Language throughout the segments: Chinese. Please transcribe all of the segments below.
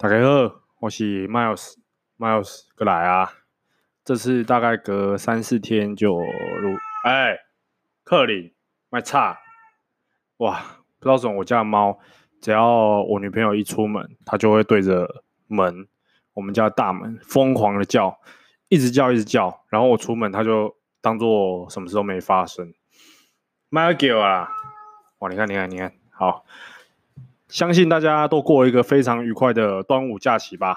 大家好，我是 Miles，Miles 过来啊！这次大概隔三四天就录。哎，克林，麦差，哇！不知道怎么，我家的猫只要我女朋友一出门，它就会对着门，我们家的大门疯狂的叫，一直叫，一直叫。然后我出门，它就当做什么事都没发生。麦叫啊！哇，你看，你看，你看，好。相信大家都过了一个非常愉快的端午假期吧。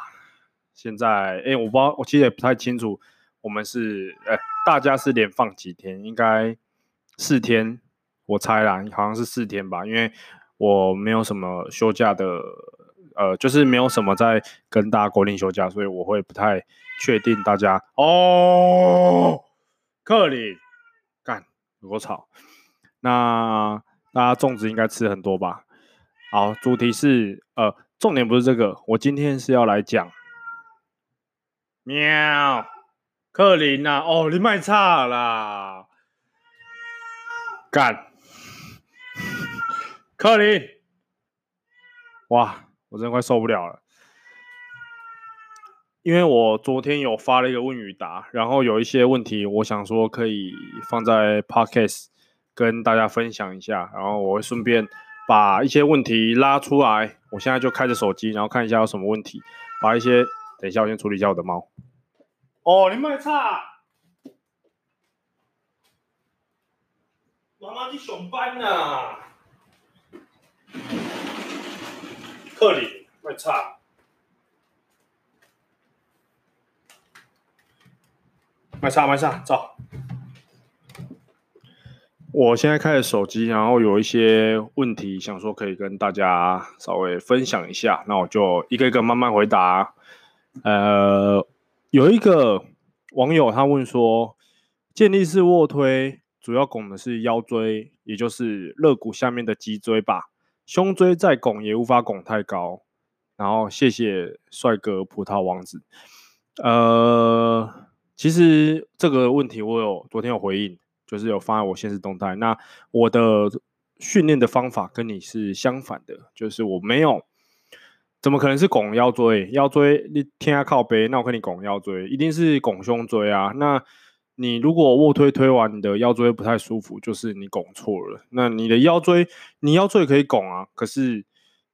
现在，哎，我不知道，我其实也不太清楚，我们是，哎，大家是连放几天？应该四天，我猜啦，好像是四天吧。因为我没有什么休假的，呃，就是没有什么在跟大家国定休假，所以我会不太确定大家。哦，克里，干，有够吵。那大家粽子应该吃很多吧？好，主题是呃，重点不是这个，我今天是要来讲。喵，克林呐、啊，哦，你卖差啦，干，克林，哇，我真的快受不了了，因为我昨天有发了一个问与答，然后有一些问题，我想说可以放在 Podcast 跟大家分享一下，然后我会顺便。把一些问题拉出来，我现在就开着手机，然后看一下有什么问题。把一些，等一下我先处理一下我的猫。哦，你卖差！妈妈去上班呐、啊。克里卖差。卖差卖差，走。我现在开着手机，然后有一些问题想说可以跟大家稍微分享一下，那我就一个一个慢慢回答。呃，有一个网友他问说，健力士卧推主要拱的是腰椎，也就是肋骨下面的脊椎吧？胸椎再拱也无法拱太高。然后谢谢帅哥葡萄王子。呃，其实这个问题我有昨天有回应。就是有放在我现实动态。那我的训练的方法跟你是相反的，就是我没有，怎么可能是拱腰椎？腰椎你天下靠背，那我跟你拱腰椎，一定是拱胸椎啊。那你如果卧推推完，你的腰椎不太舒服，就是你拱错了。那你的腰椎，你腰椎可以拱啊，可是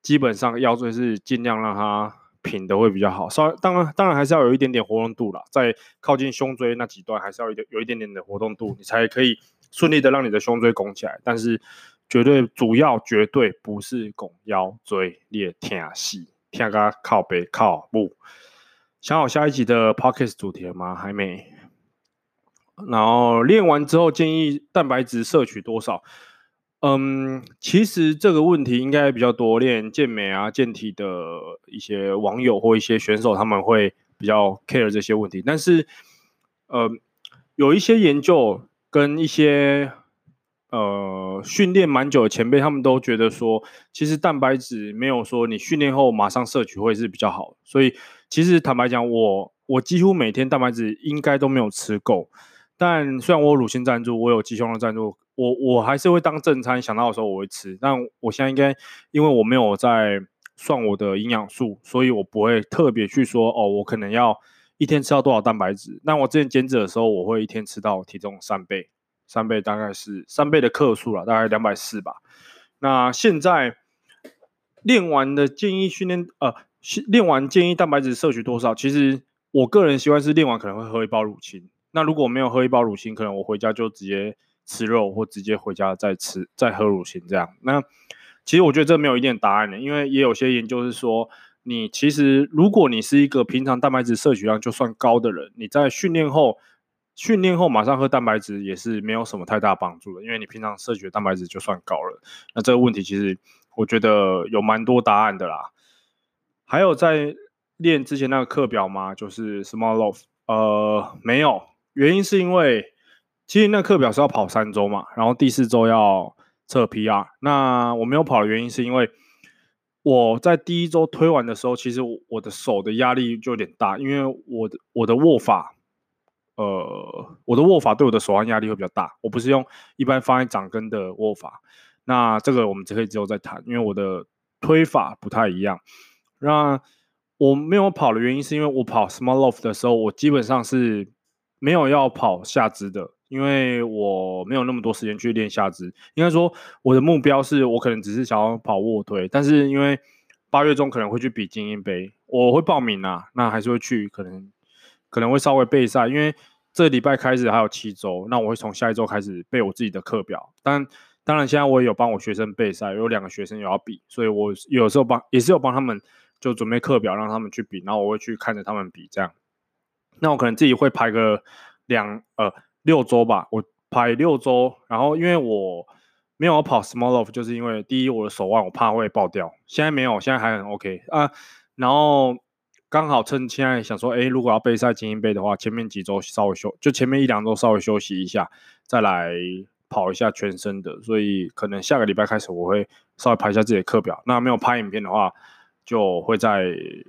基本上腰椎是尽量让它。平的会比较好，稍微当然当然还是要有一点点活动度啦，在靠近胸椎那几段还是要有有一点点的活动度，你才可以顺利的让你的胸椎拱起来。但是绝对主要绝对不是拱腰椎，你也听戏听个靠背靠步。想好下一集的 Podcast 主题了吗？还没。然后练完之后建议蛋白质摄取多少？嗯，其实这个问题应该比较多练健美啊、健体的一些网友或一些选手，他们会比较 care 这些问题。但是，呃，有一些研究跟一些呃训练蛮久的前辈，他们都觉得说，其实蛋白质没有说你训练后马上摄取会是比较好。所以，其实坦白讲，我我几乎每天蛋白质应该都没有吃够。但虽然我有乳清赞助，我有鸡胸肉赞助。我我还是会当正餐，想到的时候我会吃。但我现在应该，因为我没有在算我的营养素，所以我不会特别去说哦，我可能要一天吃到多少蛋白质。那我之前减脂的时候，我会一天吃到体重三倍，三倍大概是三倍的克数了，大概两百四吧。那现在练完的建议训练，呃，练完建议蛋白质摄取多少？其实我个人习惯是练完可能会喝一包乳清。那如果没有喝一包乳清，可能我回家就直接。吃肉或直接回家再吃再喝乳清这样，那其实我觉得这没有一定答案的，因为也有些研究是说，你其实如果你是一个平常蛋白质摄取量就算高的人，你在训练后训练后马上喝蛋白质也是没有什么太大帮助的，因为你平常摄取的蛋白质就算高了。那这个问题其实我觉得有蛮多答案的啦。还有在练之前那个课表吗？就是 Small Loaf，呃，没有，原因是因为。其实那课表是要跑三周嘛，然后第四周要测 PR。那我没有跑的原因是因为我在第一周推完的时候，其实我的手的压力就有点大，因为我的我的握法，呃，我的握法对我的手腕压力会比较大。我不是用一般放在掌根的握法，那这个我们只可以之后再谈，因为我的推法不太一样。那我没有跑的原因是因为我跑 small loft 的时候，我基本上是没有要跑下肢的，因为我没有那么多时间去练下肢。应该说，我的目标是我可能只是想要跑卧推，但是因为八月中可能会去比精英杯，我会报名啊，那还是会去，可能可能会稍微备赛，因为这礼拜开始还有七周，那我会从下一周开始备我自己的课表。但当然，现在我也有帮我学生备赛，有两个学生也要比，所以我有时候帮也是有帮他们。就准备课表让他们去比，然后我会去看着他们比，这样。那我可能自己会排个两呃六周吧，我排六周。然后因为我没有跑 small off，就是因为第一我的手腕我怕会爆掉，现在没有，现在还很 OK 啊。然后刚好趁现在想说，哎，如果要备赛精英杯的话，前面几周稍微休，就前面一两周稍微休息一下，再来跑一下全身的。所以可能下个礼拜开始我会稍微排一下自己的课表。那没有拍影片的话。就会再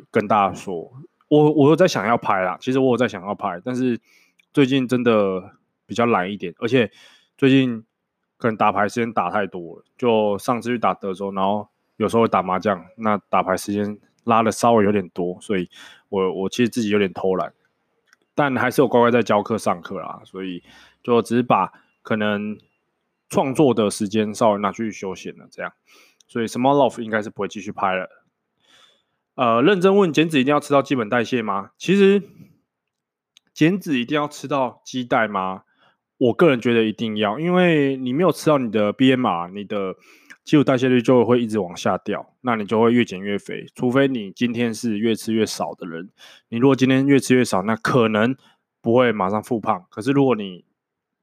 跟大家说，我我有在想要拍啦，其实我有在想要拍，但是最近真的比较懒一点，而且最近可能打牌时间打太多了，就上次去打德州，然后有时候会打麻将，那打牌时间拉的稍微有点多，所以我我其实自己有点偷懒，但还是有乖乖在教课上课啦，所以就只是把可能创作的时间稍微拿去休闲了，这样，所以 Small Loft 应该是不会继续拍了。呃，认真问，减脂一定要吃到基本代谢吗？其实减脂一定要吃到基代吗？我个人觉得一定要，因为你没有吃到你的 BMR，你的基础代谢率就会一直往下掉，那你就会越减越肥。除非你今天是越吃越少的人，你如果今天越吃越少，那可能不会马上复胖。可是如果你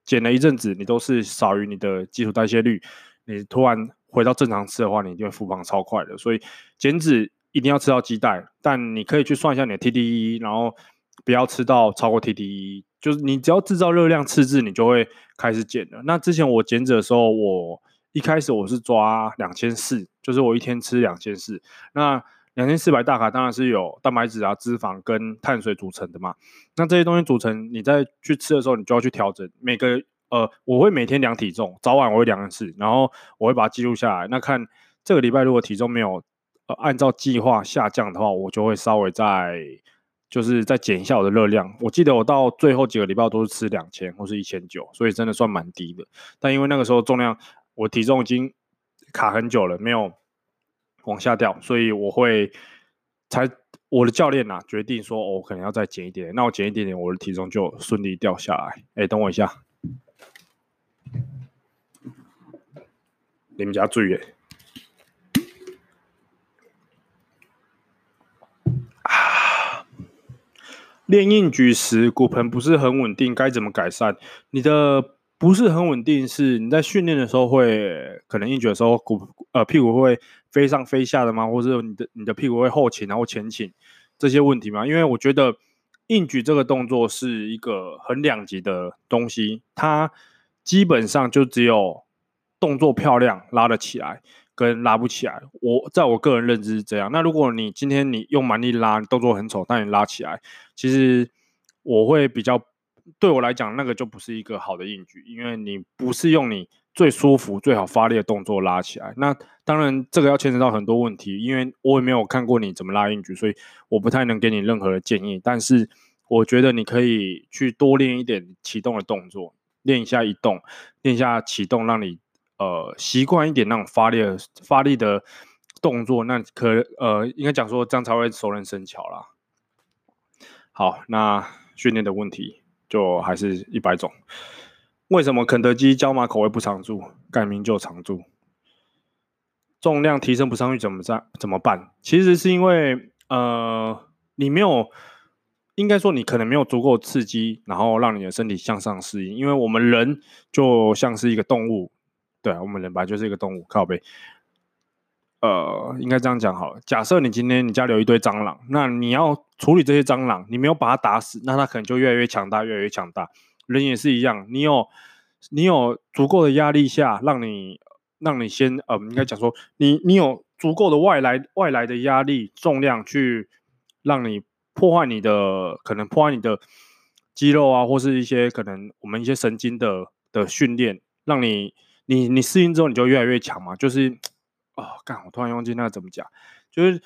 减了一阵子，你都是少于你的基础代谢率，你突然回到正常吃的话，你一定会复胖超快的。所以减脂。一定要吃到基代，但你可以去算一下你的 TDE，然后不要吃到超过 TDE，就是你只要制造热量赤字，你就会开始减了。那之前我减脂的时候，我一开始我是抓两千四，就是我一天吃两千四。那两千四百大卡当然是有蛋白质啊、脂肪跟碳水组成的嘛。那这些东西组成，你在去吃的时候，你就要去调整。每个呃，我会每天量体重，早晚我会量一次，然后我会把它记录下来。那看这个礼拜如果体重没有。呃，按照计划下降的话，我就会稍微再就是再减一下我的热量。我记得我到最后几个礼拜都是吃两千或是一千九，所以真的算蛮低的。但因为那个时候重量，我体重已经卡很久了，没有往下掉，所以我会才我的教练呐、啊、决定说，我、哦、可能要再减一点。那我减一点点，我的体重就顺利掉下来。哎，等我一下，你们家注意。练硬举时骨盆不是很稳定，该怎么改善？你的不是很稳定，是你在训练的时候会可能硬举的时候骨呃屁股会飞上飞下的吗？或者你的你的屁股会后倾然后前倾这些问题吗？因为我觉得硬举这个动作是一个很两极的东西，它基本上就只有动作漂亮拉得起来。跟拉不起来，我在我个人认知是这样。那如果你今天你用蛮力拉，动作很丑，但你拉起来，其实我会比较，对我来讲，那个就不是一个好的硬举，因为你不是用你最舒服、最好发力的动作拉起来。那当然，这个要牵扯到很多问题，因为我也没有看过你怎么拉硬举，所以我不太能给你任何的建议。但是我觉得你可以去多练一点启动的动作，练一下移动，练一下启动，让你。呃，习惯一点那种发力的发力的动作，那可呃，应该讲说这样才会熟能生巧啦。好，那训练的问题就还是一百种。为什么肯德基椒麻口味不常驻，改名就常驻？重量提升不上去怎么办？怎么办？其实是因为呃，你没有，应该说你可能没有足够刺激，然后让你的身体向上适应。因为我们人就像是一个动物。对啊，我们人本来就是一个动物，靠背。呃，应该这样讲好了。假设你今天你家里有一堆蟑螂，那你要处理这些蟑螂，你没有把它打死，那它可能就越来越强大，越来越强大。人也是一样，你有你有足够的压力下，让你让你先呃，应该讲说，你你有足够的外来外来的压力重量去让你破坏你的可能破坏你的肌肉啊，或是一些可能我们一些神经的的训练，让你。你你适应之后，你就越来越强嘛。就是，哦，干，我突然忘记那怎么讲，就是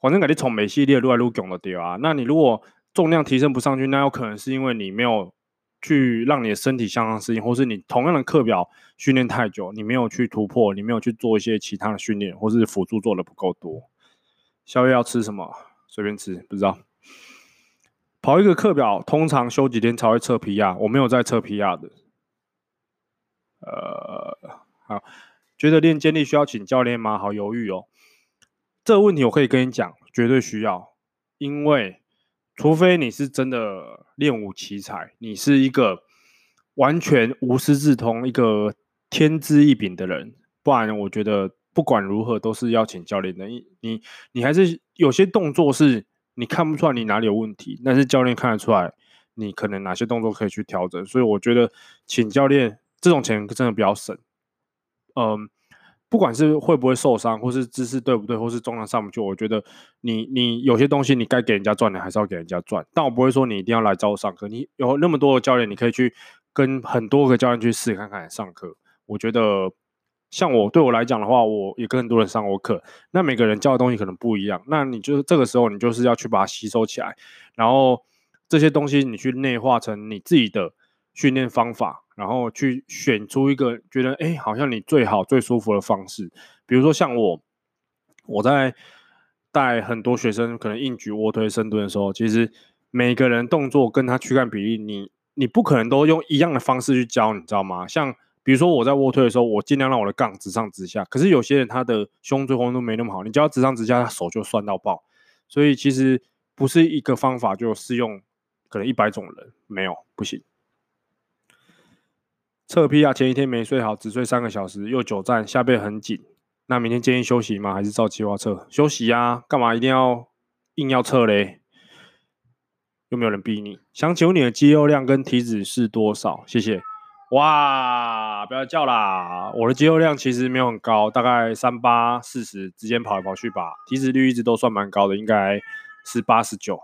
反正感觉从每系列撸来撸拱的掉啊。那你如果重量提升不上去，那有可能是因为你没有去让你的身体相当适应，或是你同样的课表训练太久，你没有去突破，你没有去做一些其他的训练，或是辅助做的不够多。宵夜要吃什么？随便吃，不知道。跑一个课表通常休几天才会测 PR，我没有在测 PR 的。呃，好，觉得练健力需要请教练吗？好犹豫哦。这个问题我可以跟你讲，绝对需要，因为除非你是真的练武奇才，你是一个完全无师自通、一个天资异禀的人，不然我觉得不管如何都是要请教练的。你你你还是有些动作是你看不出来你哪里有问题，但是教练看得出来你可能哪些动作可以去调整，所以我觉得请教练这种钱真的比较省，嗯。不管是会不会受伤，或是姿势对不对，或是重量上不去，我觉得你你有些东西你该给人家赚的还是要给人家赚。但我不会说你一定要来找我上课，你有那么多的教练，你可以去跟很多个教练去试看看上课。我觉得像我对我来讲的话，我也跟很多人上过课，那每个人教的东西可能不一样，那你就是这个时候你就是要去把它吸收起来，然后这些东西你去内化成你自己的训练方法。然后去选出一个觉得哎，好像你最好最舒服的方式。比如说像我，我在带很多学生可能硬举、卧推、深蹲的时候，其实每个人动作跟他躯干比例，你你不可能都用一样的方式去教，你知道吗？像比如说我在卧推的时候，我尽量让我的杠直上直下。可是有些人他的胸椎活动没那么好，你教他直上直下，他手就酸到爆。所以其实不是一个方法就适用，可能一百种人没有不行。测 PR 前一天没睡好，只睡三个小时，又久站，下背很紧。那明天建议休息吗？还是照计划测？休息呀、啊，干嘛一定要硬要测嘞？又没有人逼你。想请问你的肌肉量跟体脂是多少？谢谢。哇，不要叫啦，我的肌肉量其实没有很高，大概三八四十之间跑来跑去吧。体脂率一直都算蛮高的，应该是八十九。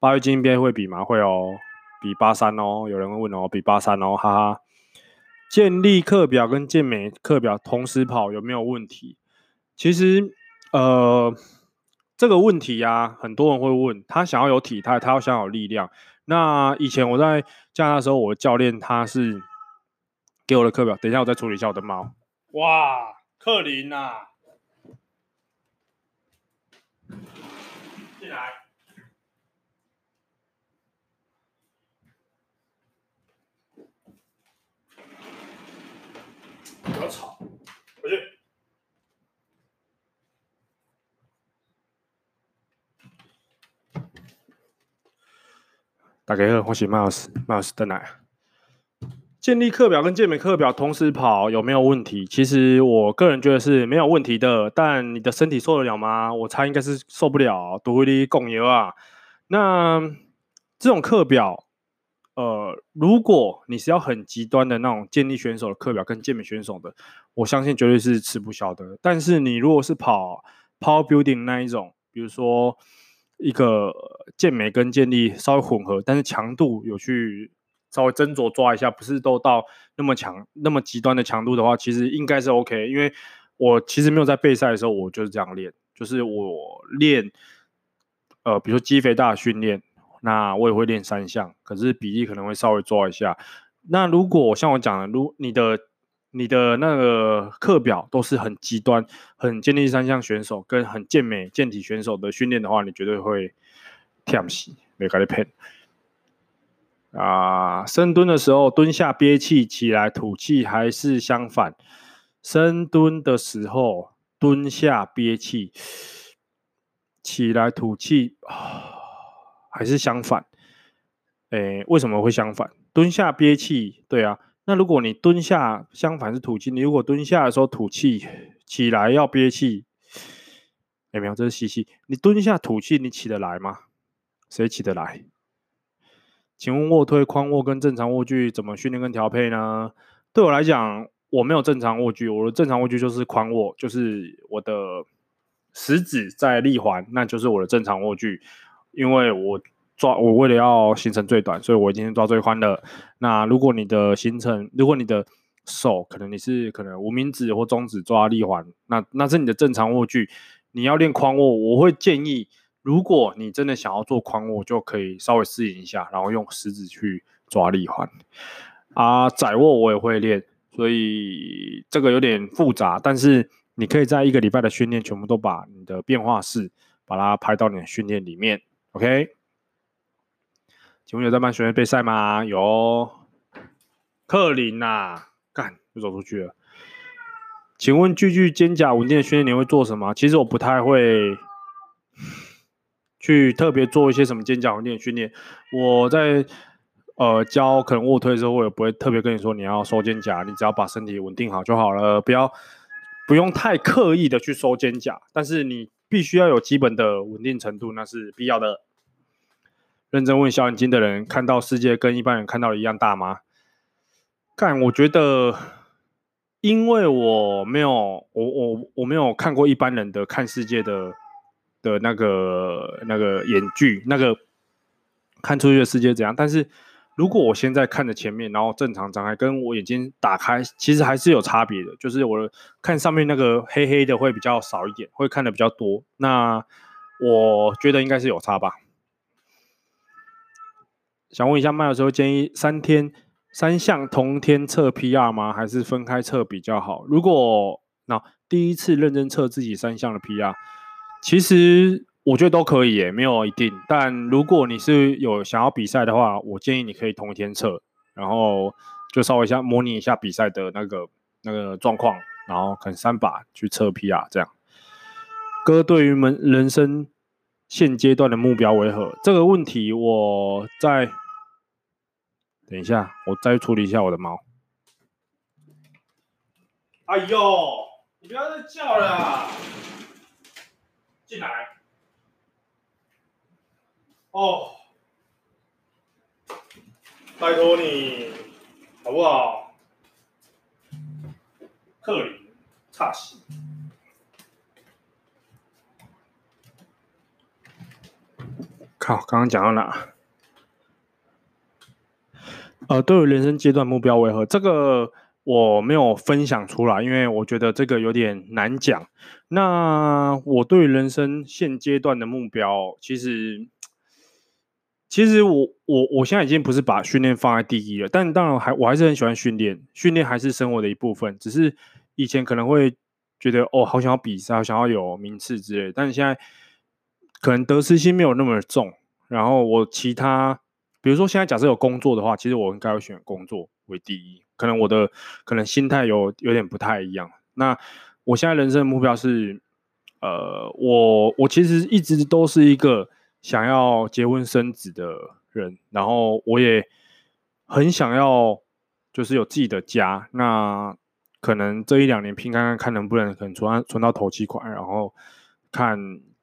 八月金边会比吗？会哦，比八三哦。有人会问哦，比八三哦，哈哈。健力课表跟健美课表同时跑有没有问题？其实，呃，这个问题呀、很多人会问。他想要有体态，他要想要有力量。那以前我在加拿大的时候，我的教练他是给我的课表。等一下，我再处理一下我的猫。哇，克林呐、啊，进来。不要吵，回去。大家好，我是 Miles，Miles 的奶。健力课表跟健美课表同时跑有没有问题？其实我个人觉得是没有问题的，但你的身体受得了吗？我猜应该是受不了，都会哩供油啊。那这种课表。呃，如果你是要很极端的那种健力选手的课表跟健美选手的，我相信绝对是吃不消的。但是你如果是跑 power building 那一种，比如说一个健美跟健力稍微混合，但是强度有去稍微斟酌抓一下，不是都到那么强、那么极端的强度的话，其实应该是 OK。因为我其实没有在备赛的时候，我就是这样练，就是我练呃，比如说肌肥大训练。那我也会练三项，可是比例可能会稍微抓一下。那如果像我讲的，如你的你的那个课表都是很极端、很健力三项选手跟很健美健体选手的训练的话，你绝对会忝死，没跟你骗。啊，深蹲的时候蹲下憋气，起来吐气，还是相反？深蹲的时候蹲下憋气，起来吐气啊。还是相反，诶，为什么会相反？蹲下憋气，对啊。那如果你蹲下相反是吐气，你如果蹲下的时候吐气，起来要憋气，有没有？这是吸气。你蹲下吐气，你起得来吗？谁起得来？请问卧推、髋卧跟正常卧距怎么训练跟调配呢？对我来讲，我没有正常卧距，我的正常卧距就是髋卧，就是我的食指在立环，那就是我的正常卧距。因为我抓我为了要行程最短，所以我今天抓最宽的。那如果你的行程，如果你的手可能你是可能无名指或中指抓立环，那那是你的正常握距。你要练宽握，我会建议，如果你真的想要做宽握，就可以稍微适应一下，然后用食指去抓力环。啊，窄握我也会练，所以这个有点复杂，但是你可以在一个礼拜的训练，全部都把你的变化式把它拍到你的训练里面。OK？请问有在办学员备赛吗？有。克林呐，干，又走出去了。请问句句肩胛稳定的训练你会做什么？其实我不太会去特别做一些什么肩胛稳定的训练。我在呃教可能卧推的时候，我也不会特别跟你说你要收肩胛，你只要把身体稳定好就好了，不要不用太刻意的去收肩胛，但是你必须要有基本的稳定程度，那是必要的。认真问小眼睛的人，看到世界跟一般人看到的一样大吗？看，我觉得，因为我没有，我我我没有看过一般人的看世界的的那个那个眼距，那个看出去的世界怎样。但是如果我现在看着前面，然后正常张开，跟我眼睛打开，其实还是有差别的。就是我看上面那个黑黑的会比较少一点，会看的比较多。那我觉得应该是有差吧。想问一下，麦老师会建议三天。三项同天测 PR 吗？还是分开测比较好？如果那第一次认真测自己三项的 PR，其实我觉得都可以耶，没有一定。但如果你是有想要比赛的话，我建议你可以同一天测，然后就稍微一下模拟一下比赛的那个那个状况，然后可能三把去测 PR 这样。哥对于门人生现阶段的目标为何？这个问题我在。等一下，我再处理一下我的猫。哎呦，你不要再叫了啊，进来。哦，拜托你，好不好？克林，差死。靠，刚刚讲到哪？呃，对于人生阶段目标为何？这个我没有分享出来，因为我觉得这个有点难讲。那我对人生现阶段的目标，其实，其实我我我现在已经不是把训练放在第一了，但当然还我还是很喜欢训练，训练还是生活的一部分。只是以前可能会觉得哦，好想要比赛，好想要有名次之类，但现在可能得失心没有那么重，然后我其他。比如说，现在假设有工作的话，其实我应该会选工作为第一。可能我的可能心态有有点不太一样。那我现在人生的目标是，呃，我我其实一直都是一个想要结婚生子的人，然后我也很想要就是有自己的家。那可能这一两年拼看看看能不能可能存存到头期款，然后看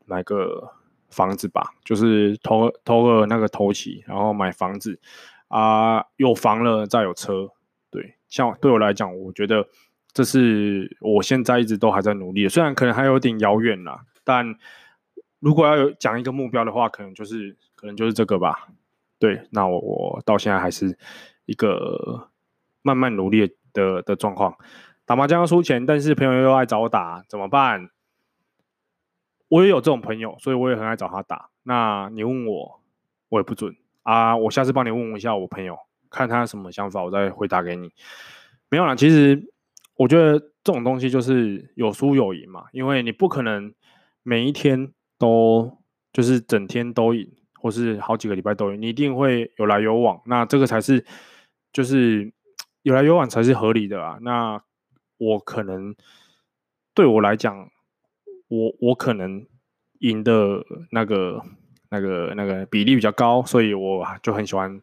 买个。房子吧，就是投投个那个投期，然后买房子啊、有房了再有车。对，像对我来讲，我觉得这是我现在一直都还在努力，虽然可能还有点遥远啦，但如果要有讲一个目标的话，可能就是可能就是这个吧。对，那我我到现在还是一个慢慢努力的的状况。打麻将要输钱，但是朋友又爱找我打，怎么办？我也有这种朋友，所以我也很爱找他打。那你问我，我也不准啊。我下次帮你问问一下我朋友，看他什么想法，我再回答给你。没有啦，其实我觉得这种东西就是有输有赢嘛，因为你不可能每一天都就是整天都赢，或是好几个礼拜都赢，你一定会有来有往。那这个才是就是有来有往才是合理的啊。那我可能对我来讲。我我可能赢的那个那个那个比例比较高，所以我就很喜欢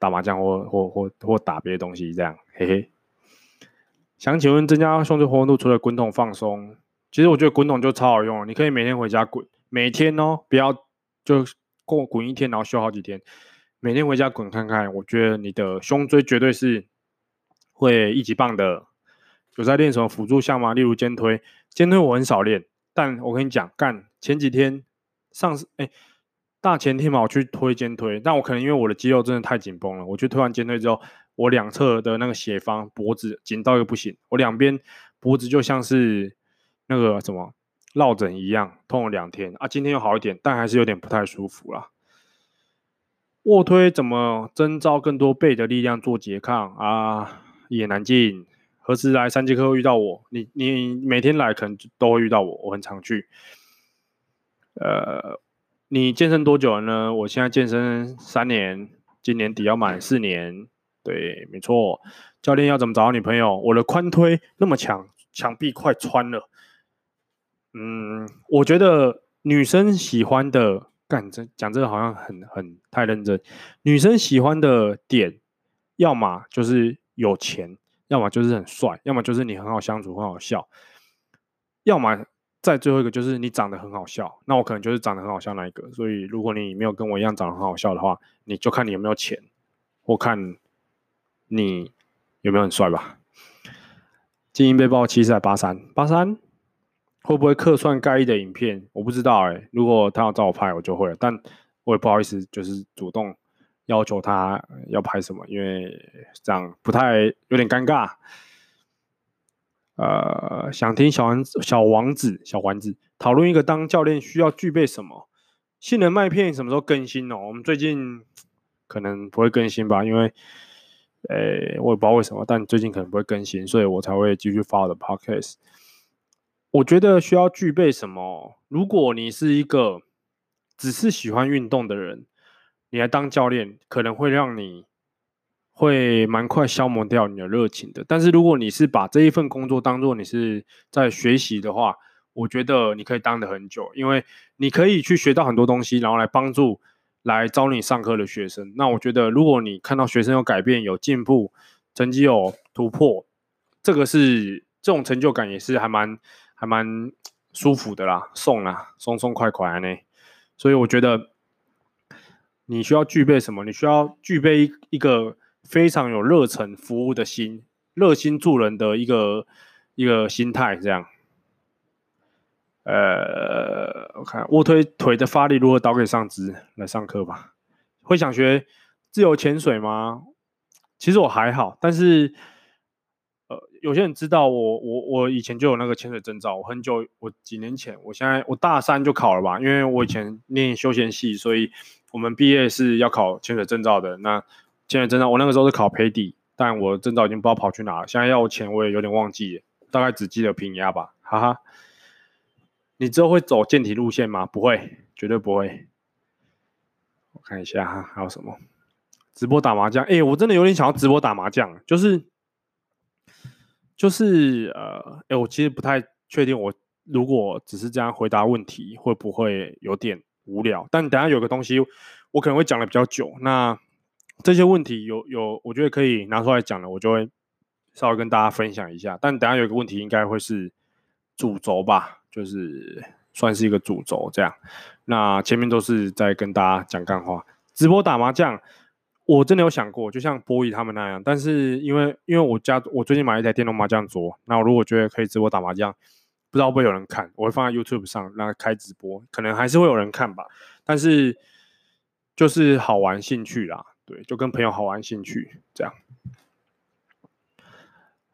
打麻将或或或或打别的东西，这样嘿嘿。想请问增加胸椎活动度，除了滚筒放松，其实我觉得滚筒就超好用了，你可以每天回家滚，每天哦，不要就过滚一天然后休好几天，每天回家滚看看，我觉得你的胸椎绝对是会一级棒的。有在练什么辅助项吗？例如肩推，肩推我很少练，但我跟你讲，干前几天上哎、大前天嘛，我去推肩推，但我可能因为我的肌肉真的太紧绷了，我去推完肩推之后，我两侧的那个斜方脖子紧到一个不行，我两边脖子就像是那个什么落枕一样，痛了两天啊，今天又好一点，但还是有点不太舒服啦。卧推怎么征召更多背的力量做拮抗啊？一言难尽，何时来三节课遇到我？你你每天来可能都会遇到我，我很常去。呃，你健身多久了呢？我现在健身三年，今年底要满四年。对，没错。教练要怎么找到女朋友？我的宽推那么强，墙壁快穿了。嗯，我觉得女生喜欢的，干这讲这个好像很很太认真。女生喜欢的点，要么就是有钱，要么就是很帅，要么就是你很好相处，很好笑，要么再最后一个就是你长得很好笑。那我可能就是长得很好笑那一个。所以如果你没有跟我一样长得很好笑的话，你就看你有没有钱，或看。你有没有很帅吧？精英背包七十还八三八三，会不会客串盖伊的影片？我不知道哎、如果他要找我拍，我就会了。但我也不好意思，就是主动要求他要拍什么，因为这样不太有点尴尬。呃，想听小王子小王子小丸子讨论一个当教练需要具备什么？性能麦片什么时候更新哦？我们最近可能不会更新吧，因为。诶，我也不知道为什么，但最近可能不会更新，所以我才会继续发我的 podcast。我觉得需要具备什么？如果你是一个只是喜欢运动的人，你来当教练，可能会让你会蛮快消磨掉你的热情的。但是如果你是把这一份工作当做你是在学习的话，我觉得你可以当得很久，因为你可以去学到很多东西，然后来帮助。来招你上课的学生，那我觉得，如果你看到学生有改变、有进步，成绩有突破，这个是这种成就感也是还蛮还蛮舒服的啦，送啦，松松快快呢。所以我觉得你需要具备什么？你需要具备一一个非常有热忱服务的心，热心助人的一个一个心态，这样。呃，我看卧推腿的发力如何导给上肢来上课吧。会想学自由潜水吗？其实我还好，但是呃，有些人知道我，我我以前就有那个潜水证照。我很久，我几年前，我现在我大三就考了吧，因为我以前念休闲系，所以我们毕业是要考潜水证照的。那潜水证照，我那个时候是考培底，但我证照已经不知道跑去哪了。现在要我潜，我也有点忘记，大概只记得平压吧，哈哈。你之后会走健体路线吗？不会，绝对不会。我看一下哈，还有什么？直播打麻将？哎，我真的有点想要直播打麻将，就是就是呃，哎，我其实不太确定，我如果只是这样回答问题，会不会有点无聊？但等下有个东西，我可能会讲的比较久。那这些问题有有，我觉得可以拿出来讲了，我就会稍微跟大家分享一下。但等下有个问题，应该会是主轴吧。就是算是一个主轴这样，那前面都是在跟大家讲干话。直播打麻将，我真的有想过，就像波伊他们那样。但是因为因为我家我最近买了一台电动麻将桌，那我如果觉得可以直播打麻将，不知道会不会有人看，我会放在 YouTube 上，让它开直播，可能还是会有人看吧。但是就是好玩兴趣啦，对，就跟朋友好玩兴趣这样。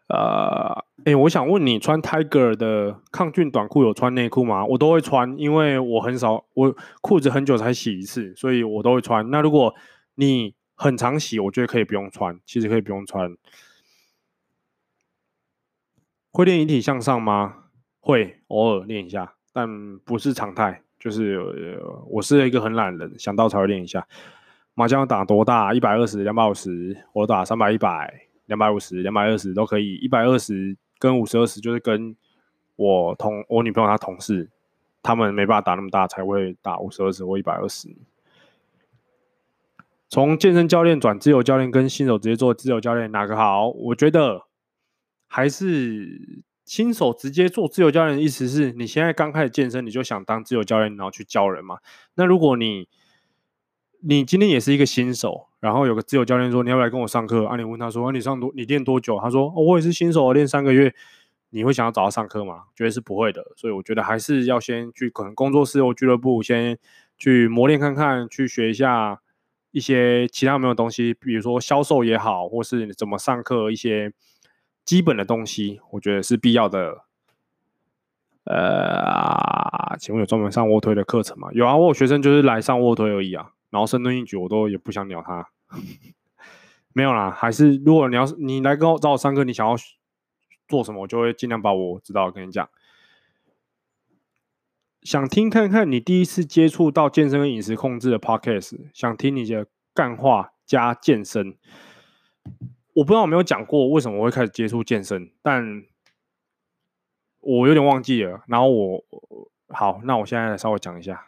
呃，哎，我想问你，穿 Tiger 的抗菌短裤有穿内裤吗？我都会穿，因为我很少，我裤子很久才洗一次，所以我都会穿。那如果你很常洗，我觉得可以不用穿，其实可以不用穿。会练引体向上吗？会，偶尔练一下，但不是常态。就是、我是一个很懒人，想到才会练一下。麻将打多大？一百二十、两百五十，我打三百、一百。两百五十、两百二十都可以，一百二十跟五十二十就是跟我同我女朋友她同事，他们没办法打那么大，才会打五十二十或一百二十。从健身教练转自由教练跟新手直接做自由教练哪个好？我觉得还是新手直接做自由教练的意思是你现在刚开始健身，你就想当自由教练，然后去教人嘛？那如果你你今天也是一个新手，然后有个自由教练说，你要不来跟我上课？啊，你问他说，啊，你上多你练多久？他说，哦，我也是新手，练三个月。你会想要找他上课吗？绝对是不会的。所以我觉得还是要先去可能工作室或俱乐部先去磨练看看，去学一下一些其他没有东西，比如说销售也好，或是怎么上课一些基本的东西，我觉得是必要的。呃，请问有专门上卧推的课程吗？有啊，我有学生就是来上卧推而已啊。然后深蹲硬举我都也不想鸟他，没有啦。还是如果你要是你来跟我找我上课，你想要做什么，我就会尽量把我知道跟你讲。想听看看你第一次接触到健身跟饮食控制的 podcast，想听你的干话加健身。我不知道有没有讲过为什么我会开始接触健身，但。我有点忘记了，然后我好，那我现在来稍微讲一下，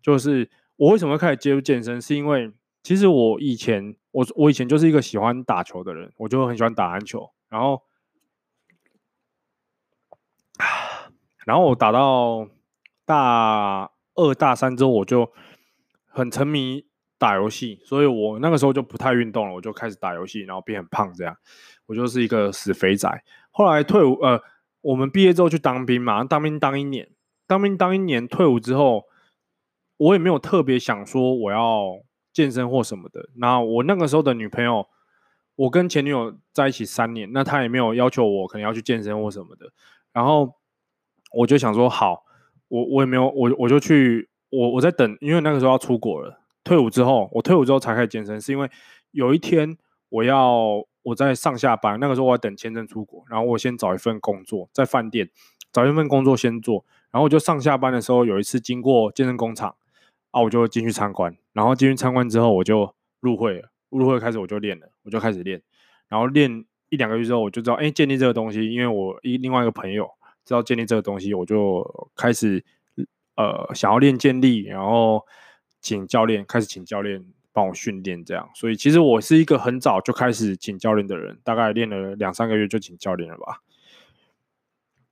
就是我为什么会开始接触健身，是因为其实我以前我我以前就是一个喜欢打球的人，我就很喜欢打篮球，然后然后我打到大二大三之后，我就很沉迷打游戏，所以我那个时候就不太运动了，我就开始打游戏，然后变很胖，这样我就是一个死肥仔。后来退伍，呃。我们毕业之后去当兵嘛，当兵当一年，当兵当一年，退伍之后，我也没有特别想说我要健身或什么的。那我那个时候的女朋友，我跟前女友在一起三年，那她也没有要求我可能要去健身或什么的。然后我就想说，好，我我也没有，我我就去，我我在等，因为那个时候要出国了。退伍之后，我退伍之后才开始健身，是因为有一天我要。我在上下班，那个时候我要等签证出国，然后我先找一份工作，在饭店找一份工作先做，然后我就上下班的时候有一次经过健身工厂，啊，我就进去参观，然后进去参观之后我就入会了，入会开始我就练了，我就开始练，然后练一两个月之后我就知道，哎，健力这个东西，因为我一另外一个朋友知道健力这个东西，我就开始呃想要练健力，然后请教练，开始请教练。帮我训练这样，所以其实我是一个很早就开始请教练的人，大概练了两三个月就请教练了吧。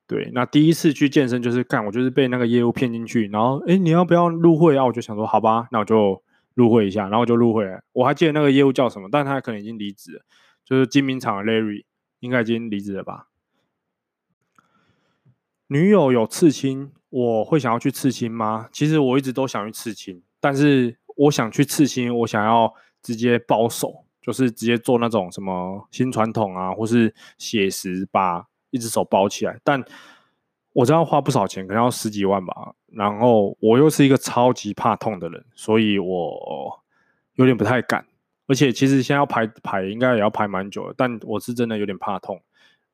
对，那第一次去健身就是干，我就是被那个业务骗进去，然后哎，你要不要入会啊？我就想说好吧，那我就入会一下，然后就入会了。我还记得那个业务叫什么，但他可能已经离职了，就是精明厂的 Larry，应该已经离职了吧。女友有刺青，我会想要去刺青吗？其实我一直都想去刺青，但是。我想去刺青，我想要直接包手，就是直接做那种什么新传统啊，或是写实，把一只手包起来。但我知道花不少钱，可能要十几万吧。然后我又是一个超级怕痛的人，所以我有点不太敢。而且其实现在要排排，应该也要排蛮久的。但我是真的有点怕痛。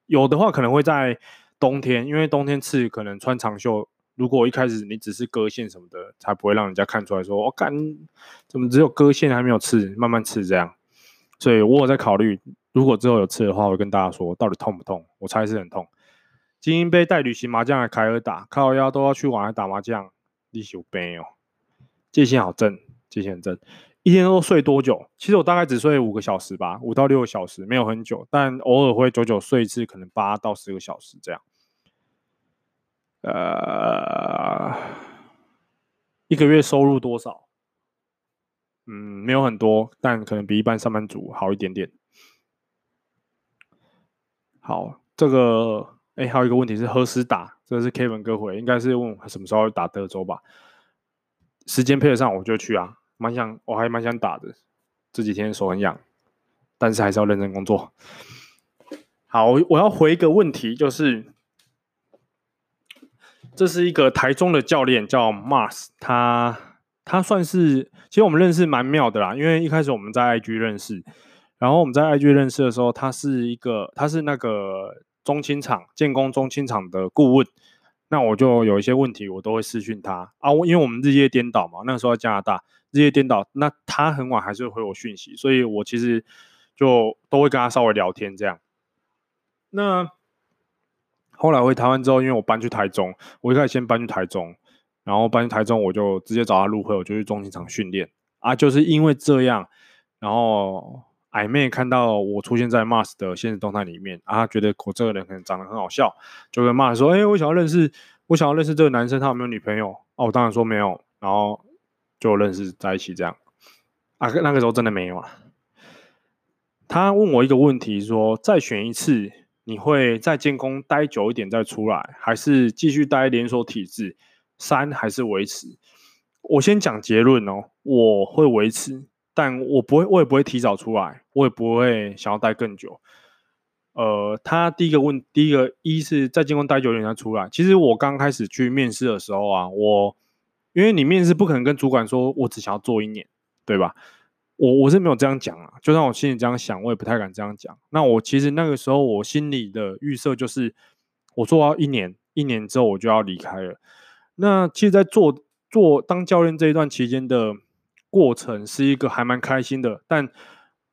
有的话可能会在冬天，因为冬天刺可能穿长袖。如果一开始你只是割线什么的，才不会让人家看出来说，我、哦、干怎么只有割线还没有刺，慢慢刺这样。所以我有在考虑，如果之后有刺的话，我会跟大家说到底痛不痛。我猜是很痛。精英杯带旅行麻将来凯尔打，靠腰都要去玩来打麻将，你有病哦。界限好正，界限很正。一天都睡多久？其实我大概只睡五个小时吧，五到六个小时，没有很久，但偶尔会久久睡一次，可能八到十个小时这样。呃，一个月收入多少？嗯，没有很多，但可能比一般上班族好一点点。好，这个，哎，还有一个问题是何时打？这个是 Kevin 哥回，应该是问什么时候打德州吧？时间配得上我就去啊，蛮想，我还蛮想打的。这几天手很痒，但是还是要认真工作。好，我要回一个问题，就是。这是一个台中的教练，叫 Mars，他他算是，其实我们认识蛮妙的啦，因为一开始我们在 IG 认识，然后我们在 IG 认识的时候，他是一个，他是那个中青厂建工中青厂的顾问，那我就有一些问题，我都会私讯他啊，因为我们日夜颠倒嘛，那个时候在加拿大日夜颠倒，那他很晚还是会回我讯息，所以我其实就都会跟他稍微聊天这样，那。后来回台湾之后，因为我搬去台中，我一开始先搬去台中，然后搬去台中，我就直接找他入会，我就去中心场训练啊。就是因为这样，然后矮妹看到我出现在 Mars 的现实动态里面啊，觉得我这个人可能长得很好笑，就跟 Mars 说：“哎、我想要认识，我想要认识这个男生，他有没有女朋友？”哦、啊，我当然说没有，然后就认识在一起这样啊。那个时候真的没有啊。他问我一个问题，说：“再选一次。”你会在建工待久一点再出来，还是继续待连锁体制？三还是维持？我先讲结论哦，我会维持，但我不会，我也不会提早出来，我也不会想要待更久。呃，他第一个问，第一个一是在建工待久一点再出来。其实我刚开始去面试的时候啊，我因为你面试不可能跟主管说我只想要做一年，对吧？我我是没有这样讲啊，就算我心里这样想，我也不太敢这样讲。那我其实那个时候我心里的预设就是，我做到一年，一年之后我就要离开了。那其实，在做做当教练这一段期间的过程，是一个还蛮开心的，但。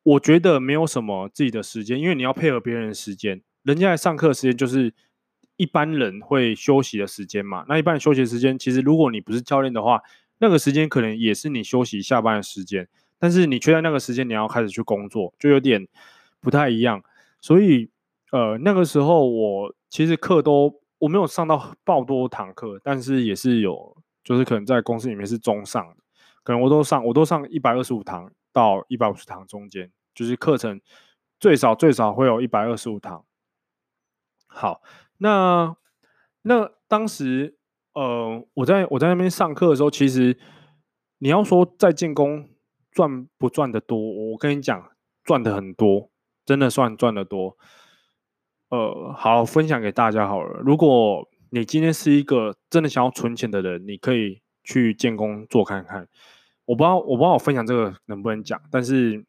我觉得没有什么自己的时间，因为你要配合别人的时间。人家来上课时间就是一般人会休息的时间嘛。那一般休息时间，其实如果你不是教练的话，那个时间可能也是你休息下班的时间。但是你却在那个时间你要开始去工作，就有点不太一样。所以，呃，那个时候我其实课都我没有上到爆多堂课，但是也是有，就是可能在公司里面是中上，可能我都上我都上一百二十五堂。到一百五十堂中间，就是课程最少最少会有一百二十五堂。好，那那当时呃，我在我在那边上课的时候，其实你要说在进工赚不赚的多，我跟你讲，赚的很多，真的算赚的多。呃，好，分享给大家好了。如果你今天是一个真的想要存钱的人，你可以去建工做看看。我不知道，我不知道我分享这个能不能讲，但是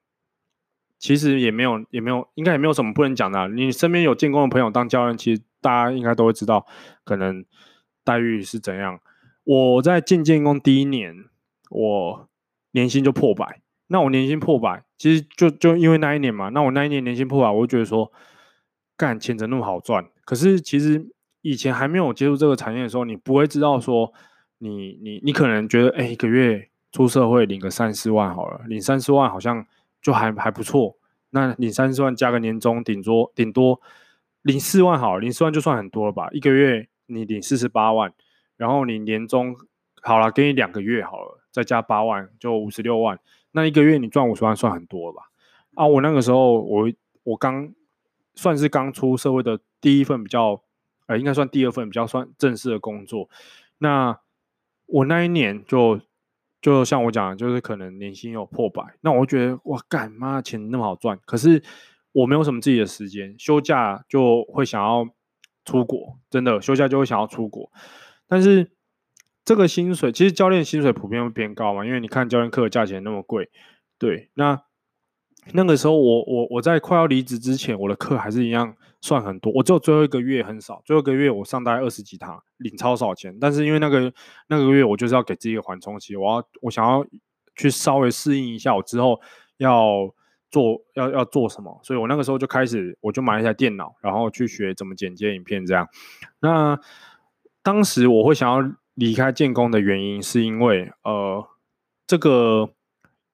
其实也没有，也没有，应该也没有什么不能讲的。你身边有建工的朋友当教练，其实大家应该都会知道，可能待遇是怎样。我在进建工第一年，我年薪就破百。那我年薪破百，其实就就因为那一年嘛。那我那一年年薪破百，我就觉得说，干钱怎么那么好赚？可是其实以前还没有接触这个产业的时候，你不会知道说你，你你你可能觉得，哎，一个月。出社会领个三四万好了，领三四万好像就还还不错。那领三四万加个年终，顶多顶多领四万好了，领四万就算很多了吧？一个月你领四十八万，然后你年终好了，给你两个月好了，再加八万就五十六万。那一个月你赚五十万算很多了吧？啊，我那个时候我我刚算是刚出社会的第一份比较，呃，应该算第二份比较算正式的工作。那我那一年就。就像我讲，就是可能年薪有破百，那我觉得哇，干妈钱那么好赚，可是我没有什么自己的时间，休假就会想要出国，真的休假就会想要出国。但是这个薪水，其实教练薪水普遍会偏高嘛，因为你看教练课的价钱那么贵，对，那。那个时候我，我我在快要离职之前，我的课还是一样算很多。我只有最后一个月很少，最后一个月我上大概二十几堂，领超少钱。但是因为那个那个月我就是要给自己一个缓冲期，我要我想要去稍微适应一下我之后要做要要做什么，所以我那个时候就开始我就买了一台电脑，然后去学怎么剪接影片这样。那当时我会想要离开建工的原因，是因为呃这个。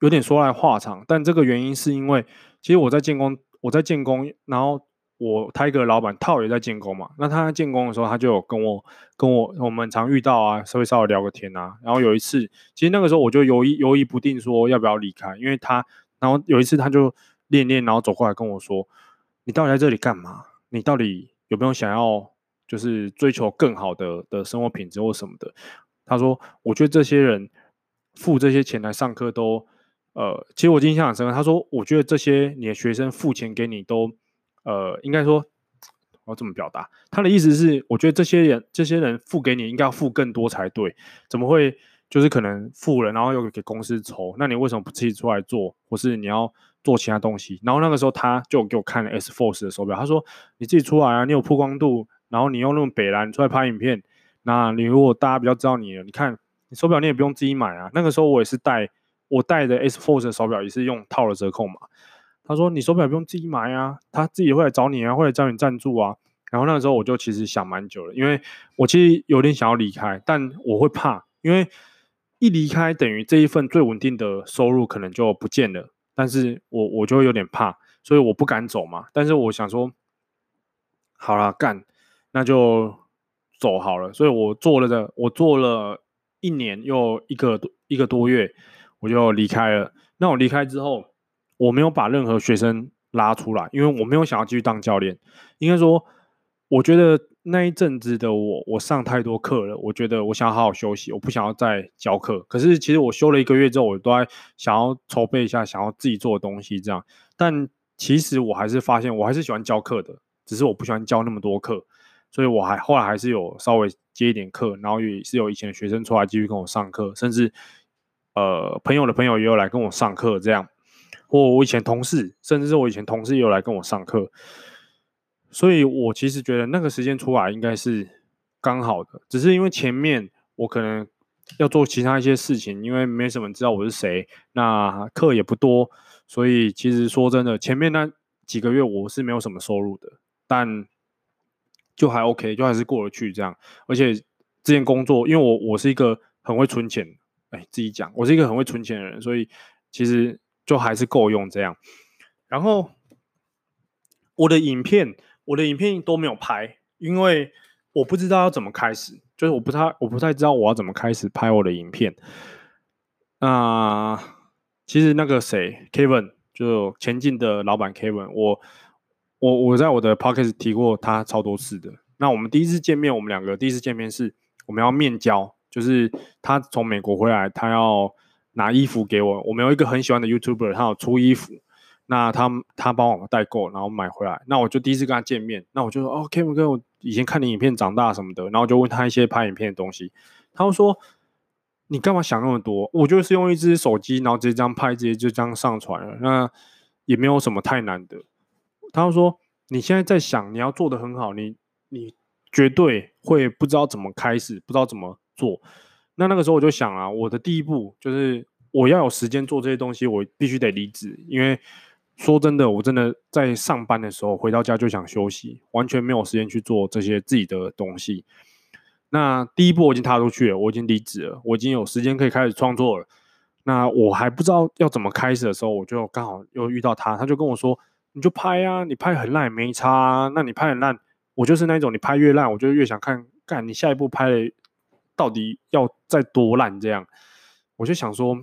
有点说来话长，但这个原因是因为，其实我在建工，我在建工，然后我他一个老板套也在建工嘛。那他在建工的时候，他就有跟我跟我我们常遇到啊，稍微稍微聊个天啊。然后有一次，其实那个时候我就犹豫犹豫不定，说要不要离开，因为他，然后有一次他就练练，然后走过来跟我说：“你到底在这里干嘛？你到底有没有想要就是追求更好的的生活品质或什么的？”他说：“我觉得这些人付这些钱来上课都。”呃，其实我印象很深刻。他说：“我觉得这些你的学生付钱给你都，呃，应该说，我要怎么表达？他的意思是，我觉得这些人，这些人付给你，应该要付更多才对。怎么会就是可能付了，然后又给公司筹？那你为什么不自己出来做，或是你要做其他东西？然后那个时候他就给我看了 S-Force 的手表，他说：你自己出来啊，你有曝光度，然后你用那种北蓝出来拍影片，那你如果大家比较知道你了，你看你手表你也不用自己买啊。那个时候我也是带。”我戴的 S-Force 手表也是用套了折扣嘛。他说：“你手表不用自己买啊，他自己会来找你啊，会来找你赞助啊。”然后那个时候我就其实想蛮久了，因为我其实有点想要离开，但我会怕，因为一离开等于这一份最稳定的收入可能就不见了。但是我我就会有点怕，所以我不敢走嘛。但是我想说，好了，干，那就走好了。所以我做了的，我做了一年又一个一个多月。我就离开了。那我离开之后，我没有把任何学生拉出来，因为我没有想要继续当教练。应该说，我觉得那一阵子的我，我上太多课了。我觉得我想要好好休息，我不想要再教课。可是其实我休了一个月之后，我都在想要筹备一下，想要自己做的东西这样。但其实我还是发现，我还是喜欢教课的。只是我不喜欢教那么多课，所以我还后来还是有稍微接一点课，然后也是有以前的学生出来继续跟我上课，甚至呃朋友的朋友也有来跟我上课，这样，或我以前同事，甚至是我以前同事也有来跟我上课，所以我其实觉得那个时间出来应该是刚好的，只是因为前面我可能要做其他一些事情，因为没什么人知道我是谁，那课也不多，所以其实说真的，前面那几个月我是没有什么收入的，但就还 OK，就还是过得去这样。而且之前工作，因为我我是一个很会存钱，哎，自己讲，我是一个很会存钱的人，所以其实就还是够用这样。然后我的影片，我的影片都没有拍，因为我不知道要怎么开始，就是我不太我不太知道我要怎么开始拍我的影片。那其实那个谁，Kevin。就前进的老板 Kevin，我我我在我的 podcast 提过他超多次的。那我们第一次见面，我们两个第一次见面是我们要面交，就是他从美国回来，他要拿衣服给我。我们有一个很喜欢的 YouTuber，他有出衣服，那他他帮我们代购，然后买回来。那我就第一次跟他见面，那我就说哦，Kevin 哥，我以前看你影片长大什么的，然后就问他一些拍影片的东西，他就说。你干嘛想那么多？我就是用一支手机，然后直接这样拍，直接就这样上传了，那也没有什么太难的。他说：“你现在在想你要做的很好，你你绝对会不知道怎么开始，不知道怎么做。”那那个时候我就想啊，我的第一步就是我要有时间做这些东西，我必须得离职，因为说真的，我真的在上班的时候回到家就想休息，完全没有时间去做这些自己的东西。那第一步我已经踏出去了，我已经离职了，我已经有时间可以开始创作了。那我还不知道要怎么开始的时候，我就刚好又遇到他，他就跟我说：“你就拍啊，你拍很烂也没差啊。那你拍很烂，我就是那种你拍越烂，我就越想看，干你下一步拍的到底要再多烂这样。”我就想说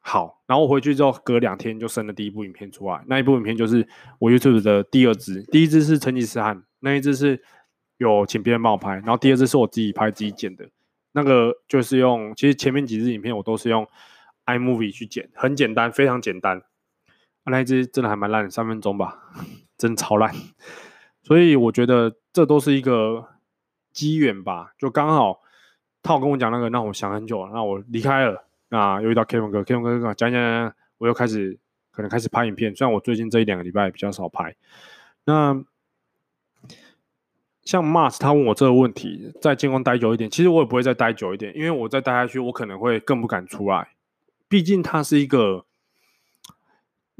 好，然后我回去之后隔两天就生了第一部影片出来，那一部影片就是我 YouTube 的第二支，第一支是成吉思汗，那一支是。有请别人帮我拍，然后第二支是我自己拍自己剪的，那个就是用，其实前面几支影片我都是用 iMovie 去剪，很简单，非常简单。那一支真的还蛮烂的，三分钟吧，真超烂。所以我觉得这都是一个机缘吧，就刚好他有跟我讲那个，让我想很久了，那我离开了，那又遇到 Kevin 哥，Kevin 哥讲讲讲，我又开始可能开始拍影片，虽然我最近这一两个礼拜比较少拍，那。像 Mars 他问我这个问题，在建工待久一点，其实我也不会再待久一点，因为我再待下去，我可能会更不敢出来。毕竟他是一个，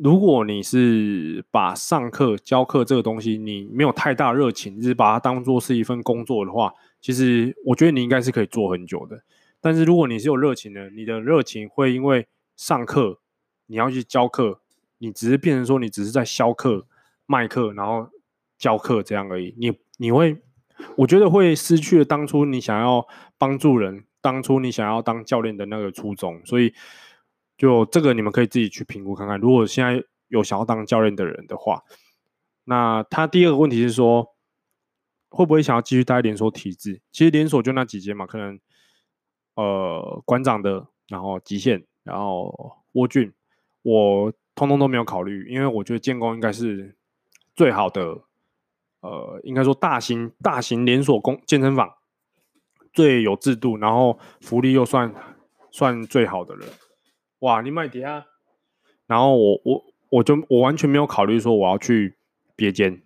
如果你是把上课教课这个东西，你没有太大热情，就是把它当做是一份工作的话，其实我觉得你应该是可以做很久的。但是如果你是有热情的，你的热情会因为上课你要去教课，你只是变成说你只是在销课、卖课，然后教课这样而已，你。你会，我觉得会失去了当初你想要帮助人，当初你想要当教练的那个初衷。所以，就这个你们可以自己去评估看看。如果现在有想要当教练的人的话，那他第二个问题是说，会不会想要继续待连锁体制？其实连锁就那几间嘛，可能呃馆长的，然后极限，然后沃郡，我通通都没有考虑，因为我觉得建工应该是最好的。呃，应该说大型大型连锁工健身房最有制度，然后福利又算算最好的了。哇，你买底啊，然后我我我就我完全没有考虑说我要去别间，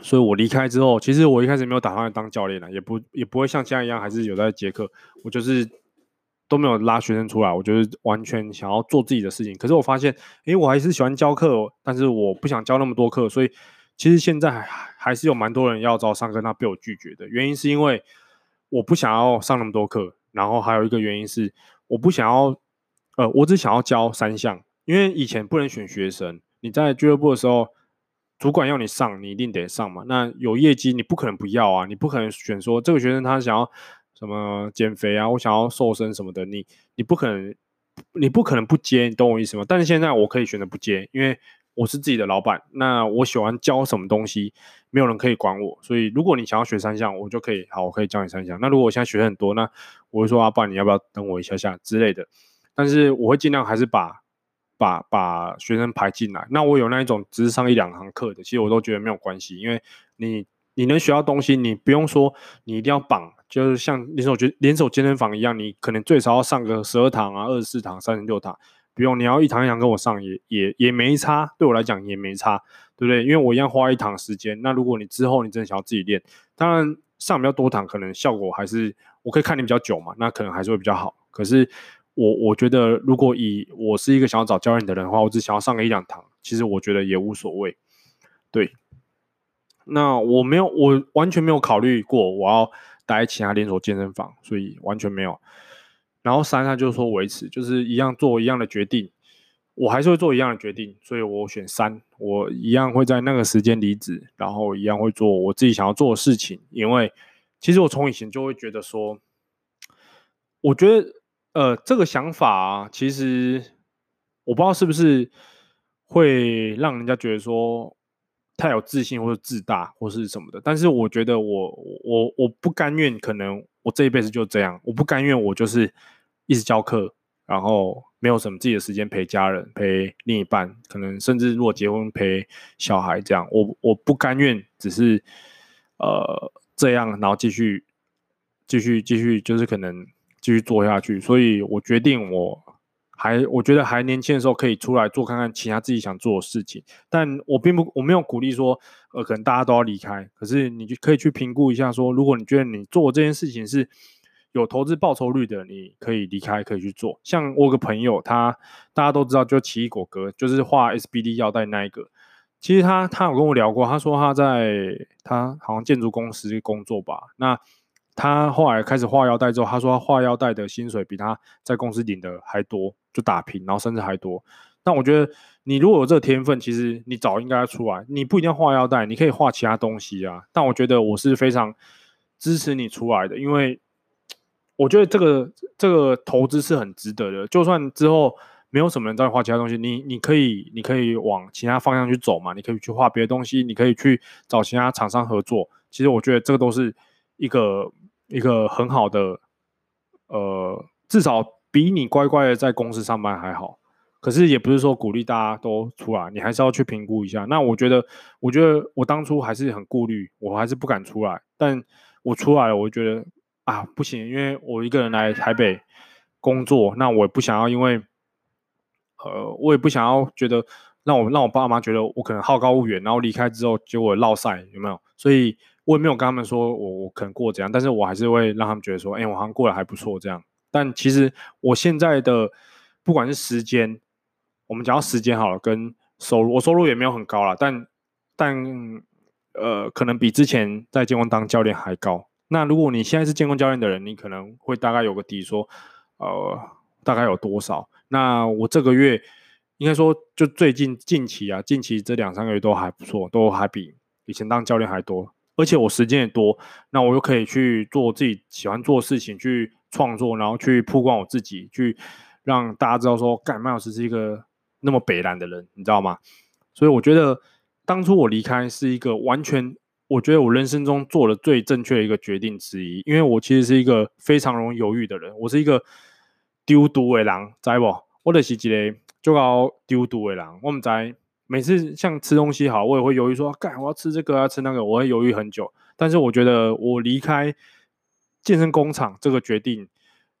所以我离开之后，其实我一开始没有打算当教练的，也不也不会像现在一样还是有在接课，我就是都没有拉学生出来，我就是完全想要做自己的事情。可是我发现，诶，我还是喜欢教课，但是我不想教那么多课，所以。其实现在还还是有蛮多人要找我上课，那被我拒绝的原因是因为我不想要上那么多课，然后还有一个原因是我不想要，呃，我只想要教三项，因为以前不能选学生，你在俱乐部的时候，主管要你上，你一定得上嘛。那有业绩，你不可能不要啊，你不可能选说这个学生他想要什么减肥啊，我想要瘦身什么的，你你不可能，你不可能不接，你懂我意思吗？但是现在我可以选择不接，因为。我是自己的老板，那我喜欢教什么东西，没有人可以管我。所以，如果你想要学三项，我就可以好，我可以教你三项。那如果我现在学很多，那我会说阿爸，你要不要等我一下下之类的？但是我会尽量还是把把把学生排进来。那我有那一种只是上一两堂课的，其实我都觉得没有关系，因为你你能学到东西，你不用说你一定要绑，就是像连手健联手健身房一样，你可能最少要上个十二堂啊，二十四堂、三十六堂，不用你要一堂一堂跟我上也也也没差，对我来讲也没差，对不对？因为我一样花一堂时间。那如果你之后你真的想要自己练，当然上比较多堂，可能效果还是我可以看你比较久嘛，那可能还是会比较好。可是。我我觉得，如果以我是一个想要找教练的人的话，我只想要上个一两堂，其实我觉得也无所谓。对，那我没有，我完全没有考虑过我要待其他连锁健身房，所以完全没有。然后三，他就是说维持，就是一样做一样的决定，我还是会做一样的决定，所以我选三，我一样会在那个时间离职，然后一样会做我自己想要做的事情。因为其实我从以前就会觉得说，我觉得。呃，这个想法啊，其实我不知道是不是会让人家觉得说太有自信或者自大或是什么的。但是我觉得我我我不甘愿，可能我这一辈子就这样，我不甘愿我就是一直教课，然后没有什么自己的时间陪家人、陪另一半，可能甚至如果结婚陪小孩这样，我我不甘愿只是呃这样，然后继续继续继续，就是可能。继续做下去，所以我决定，我还我觉得还年轻的时候可以出来做看看其他自己想做的事情，但我并不我没有鼓励说，呃，可能大家都要离开，可是你就可以去评估一下，说如果你觉得你做这件事情是有投资报酬率的，你可以离开，可以去做。像我有个朋友，他大家都知道，就奇异果哥，就是画 SBD 腰带那一个，其实他他有跟我聊过，他说他在他好像建筑公司工作吧，那。他后来开始画腰带之后，他说他画腰带的薪水比他在公司领的还多，就打平，然后甚至还多。但我觉得你如果有这个天分，其实你早应该出来。你不一定要画腰带，你可以画其他东西啊。但我觉得我是非常支持你出来的，因为我觉得这个这个投资是很值得的。就算之后没有什么人在画其他东西，你你可以你可以往其他方向去走嘛。你可以去画别的东西，你可以去找其他厂商合作。其实我觉得这个都是一个。一个很好的，呃，至少比你乖乖的在公司上班还好。可是也不是说鼓励大家都出来，你还是要去评估一下。那我觉得，我觉得我当初还是很顾虑，我还是不敢出来。但我出来了，我觉得啊，不行，因为我一个人来台北工作，那我也不想要，因为，呃，我也不想要觉得让我让我爸妈觉得我可能好高骛远，然后离开之后结果落赛，有没有？所以。我也没有跟他们说我我可能过怎样，但是我还是会让他们觉得说，哎、我好像过得还不错这样。但其实我现在的不管是时间，我们讲到时间好了，跟收入，我收入也没有很高啦，但但呃，可能比之前在健工当教练还高。那如果你现在是健工教练的人，你可能会大概有个底，说，呃，大概有多少？那我这个月应该说，就最近近期啊，近期这两三个月都还不错，都还比以前当教练还多。而且我时间也多，那我又可以去做自己喜欢做的事情，去创作，然后去曝光我自己，去让大家知道说，干，麦老师是一个那么北蓝的人，你知道吗？所以我觉得当初我离开是一个完全，我觉得我人生中做的最正确的一个决定之一，因为我其实是一个非常容易犹豫的人，我是一个丢毒的人，知不？我的是一个就搞丢毒的人，我们在。每次像吃东西好，我也会犹豫说，干，我要吃这个，要吃那个，我会犹豫很久。但是我觉得我离开健身工厂这个决定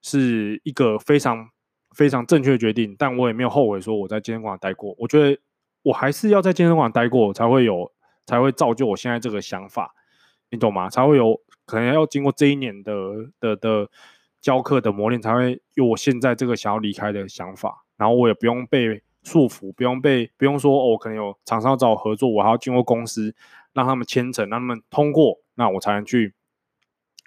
是一个非常非常正确的决定，但我也没有后悔说我在健身馆待过。我觉得我还是要在健身馆待过，才会有才会造就我现在这个想法，你懂吗？才会有可能要经过这一年的的的教课的磨练，才会有我现在这个想要离开的想法。然后我也不用被。束缚，不用被，不用说哦，可能有厂商找我合作，我还要经过公司让他们签成，让他们通过，那我才能去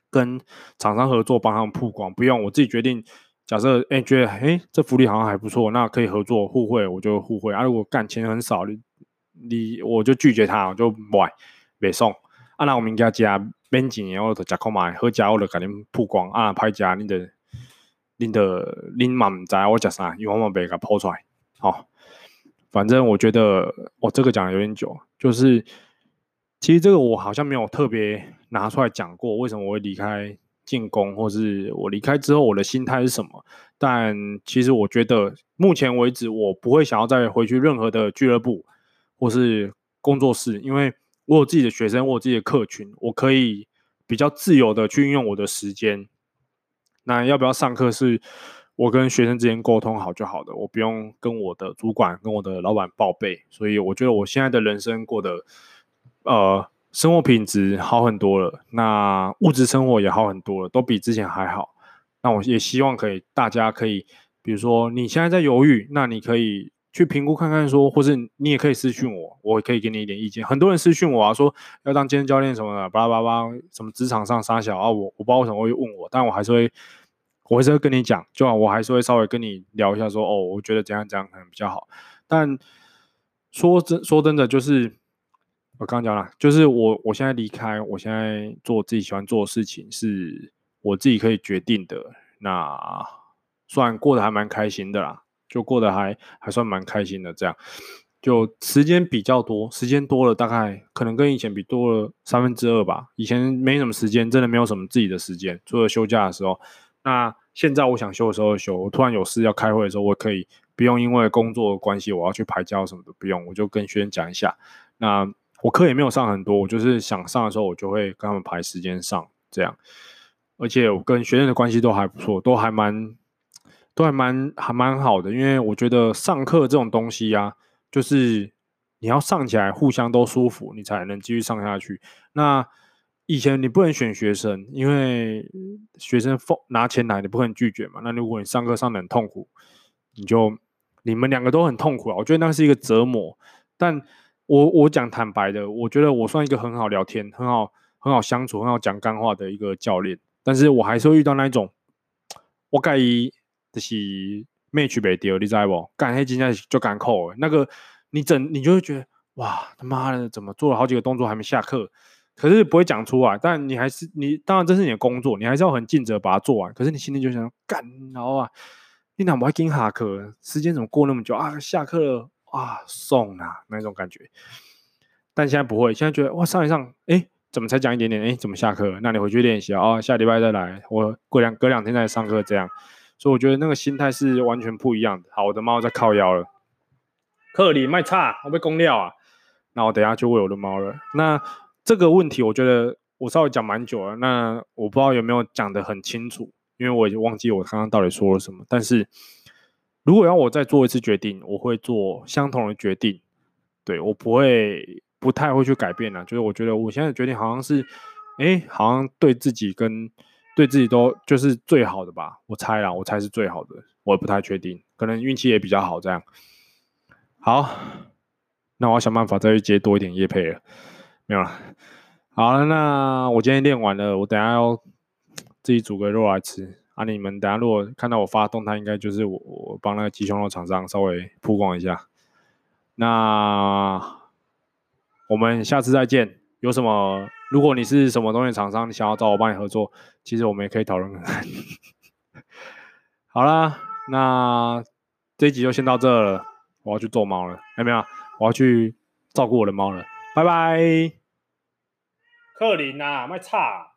跟厂商合作，帮他们曝光。不用，我自己决定。假设哎、觉得哎、这福利好像还不错，那可以合作互惠，我就互惠。啊，如果干钱很少，你你我就拒绝他，我就不爱别送。啊，那我们家家免钱，我就吃苦买，好家我就给你曝光。啊，歹食，你的你的你嘛唔知我食啥，因为我嘛袂甲抛出来。好，反正我觉得我这个讲的有点久，就是其实这个我好像没有特别拿出来讲过，为什么我会离开进攻，或是我离开之后我的心态是什么。但其实我觉得，目前为止我不会想要再回去任何的俱乐部或是工作室，因为我有自己的学生，我有自己的客群，我可以比较自由的去运用我的时间。那要不要上课是我跟学生之间沟通好就好的，我不用跟我的主管跟我的老板报备。所以我觉得我现在的人生过得，呃。生活品质好很多了，那物质生活也好很多了，都比之前还好。那我也希望可以，大家可以，比如说你现在在犹豫，那你可以去评估看看说，或是你也可以私讯我，我可以给你一点意见。很多人私讯我啊，说要当健身教练什么的，巴拉巴拉，什么职场上杀小啊，我我不知道为什么会问我，但我还是会，我还是会跟你讲，就我还是会稍微跟你聊一下说，哦，我觉得怎样怎样可能比较好。但说真说真的，就是。我刚刚讲了，就是我我现在离开，我现在做自己喜欢做的事情，是我自己可以决定的。那算过得还蛮开心的啦，就过得还还算蛮开心的。这样，就时间比较多，时间多了，大概可能跟以前比多了三分之二吧。以前没什么时间，真的没有什么自己的时间，除了休假的时候。那现在我想休的时候休，我突然有事要开会的时候，我可以不用因为工作关系，我要去排教什么的，不用，我就跟学生讲一下。那我课也没有上很多，我就是想上的时候，我就会跟他们排时间上，这样。而且我跟学生的关系都还不错，都还蛮，都还蛮还蛮好的。因为我觉得上课这种东西啊，就是你要上起来互相都舒服，你才能继续上下去。那以前你不能选学生，因为学生拿钱来，你不可能拒绝嘛。那如果你上课上的很痛苦，你就你们两个都很痛苦啊。我觉得那是一个折磨，但。我我讲坦白的，我觉得我算一个很好聊天、很好很好相处、很好讲干话的一个教练，但是我还是会遇到那一种，我介意就是 match 不到，你知不？干黑今天就敢扣，那个你整你就会觉得哇他妈的，怎么做了好几个动作还没下课？可是不会讲出来，但你还是你当然这是你的工作，你还是要很尽责把它做完。可是你心里就想干，然后啊，你哪不会跟下课？时间怎么过那么久啊？下课了。啊，送啊，那种感觉，但现在不会，现在觉得哇，上一上，哎，怎么才讲一点点？哎，怎么下课？那你回去练习啊，哦，下礼拜再来，我过两隔两天再上课，这样，所以我觉得那个心态是完全不一样的。好，我的猫在靠腰了，克里卖差，我被攻掉啊，那我等下就喂我的猫了。那这个问题，我觉得我稍微讲蛮久了，那我不知道有没有讲得很清楚，因为我已经忘记我刚刚到底说了什么，但是。如果要我再做一次决定，我会做相同的决定。对，我不会不太会去改变了。就是我觉得我现在决定好像是，哎，好像对自己跟对自己都就是最好的吧。我猜啦，我猜是最好的。我也不太确定，可能运气也比较好这样。好，那我要想办法再去接多一点业配了。没有了。好了，那我今天练完了，我等下要自己煮个肉来吃。啊！你们等下如果看到我发动态，应该就是我我帮那个鸡胸肉厂商稍微曝光一下。那我们下次再见。有什么？如果你是什么东西厂商，你想要找我帮你合作，其实我们也可以讨论。好啦，那这一集就先到这了。我要去逗猫了，有没有？我要去照顾我的猫了。拜拜。克林啊，卖差。